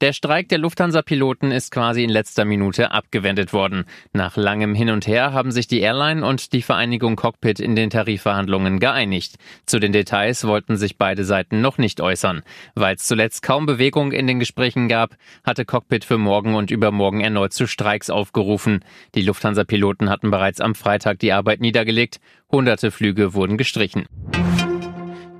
Der Streik der Lufthansa-Piloten ist quasi in letzter Minute abgewendet worden. Nach langem Hin und Her haben sich die Airline und die Vereinigung Cockpit in den Tarifverhandlungen geeinigt. Zu den Details wollten sich beide Seiten noch nicht äußern. Weil es zuletzt kaum Bewegung in den Gesprächen gab, hatte Cockpit für morgen und übermorgen erneut zu Streiks aufgerufen. Die Lufthansa-Piloten hatten bereits am Freitag die Arbeit niedergelegt. Hunderte Flüge wurden gestrichen.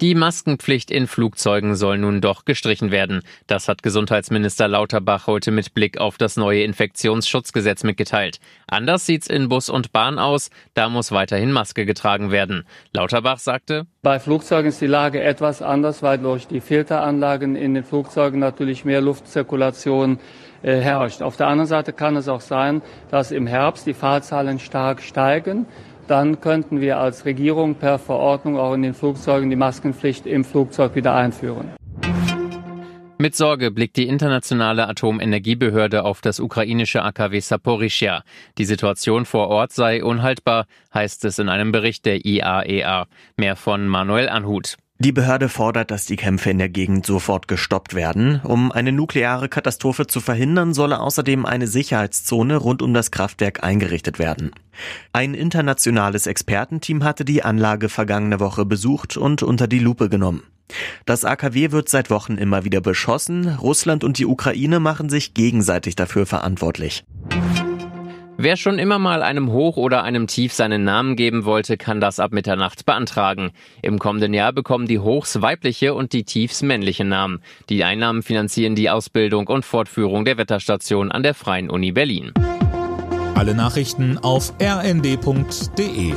Die Maskenpflicht in Flugzeugen soll nun doch gestrichen werden. Das hat Gesundheitsminister Lauterbach heute mit Blick auf das neue Infektionsschutzgesetz mitgeteilt. Anders sieht's in Bus und Bahn aus. Da muss weiterhin Maske getragen werden. Lauterbach sagte, bei Flugzeugen ist die Lage etwas anders, weil durch die Filteranlagen in den Flugzeugen natürlich mehr Luftzirkulation äh, herrscht. Auf der anderen Seite kann es auch sein, dass im Herbst die Fahrzahlen stark steigen dann könnten wir als Regierung per Verordnung auch in den Flugzeugen die Maskenpflicht im Flugzeug wieder einführen. Mit Sorge blickt die internationale Atomenergiebehörde auf das ukrainische AKW Saporischia. Die Situation vor Ort sei unhaltbar, heißt es in einem Bericht der IAEA. E Mehr von Manuel Anhut. Die Behörde fordert, dass die Kämpfe in der Gegend sofort gestoppt werden. Um eine nukleare Katastrophe zu verhindern, solle außerdem eine Sicherheitszone rund um das Kraftwerk eingerichtet werden. Ein internationales Expertenteam hatte die Anlage vergangene Woche besucht und unter die Lupe genommen. Das AKW wird seit Wochen immer wieder beschossen. Russland und die Ukraine machen sich gegenseitig dafür verantwortlich. Wer schon immer mal einem Hoch oder einem Tief seinen Namen geben wollte, kann das ab Mitternacht beantragen. Im kommenden Jahr bekommen die Hochs weibliche und die Tiefs männliche Namen. Die Einnahmen finanzieren die Ausbildung und Fortführung der Wetterstation an der Freien Uni Berlin. Alle Nachrichten auf rnd.de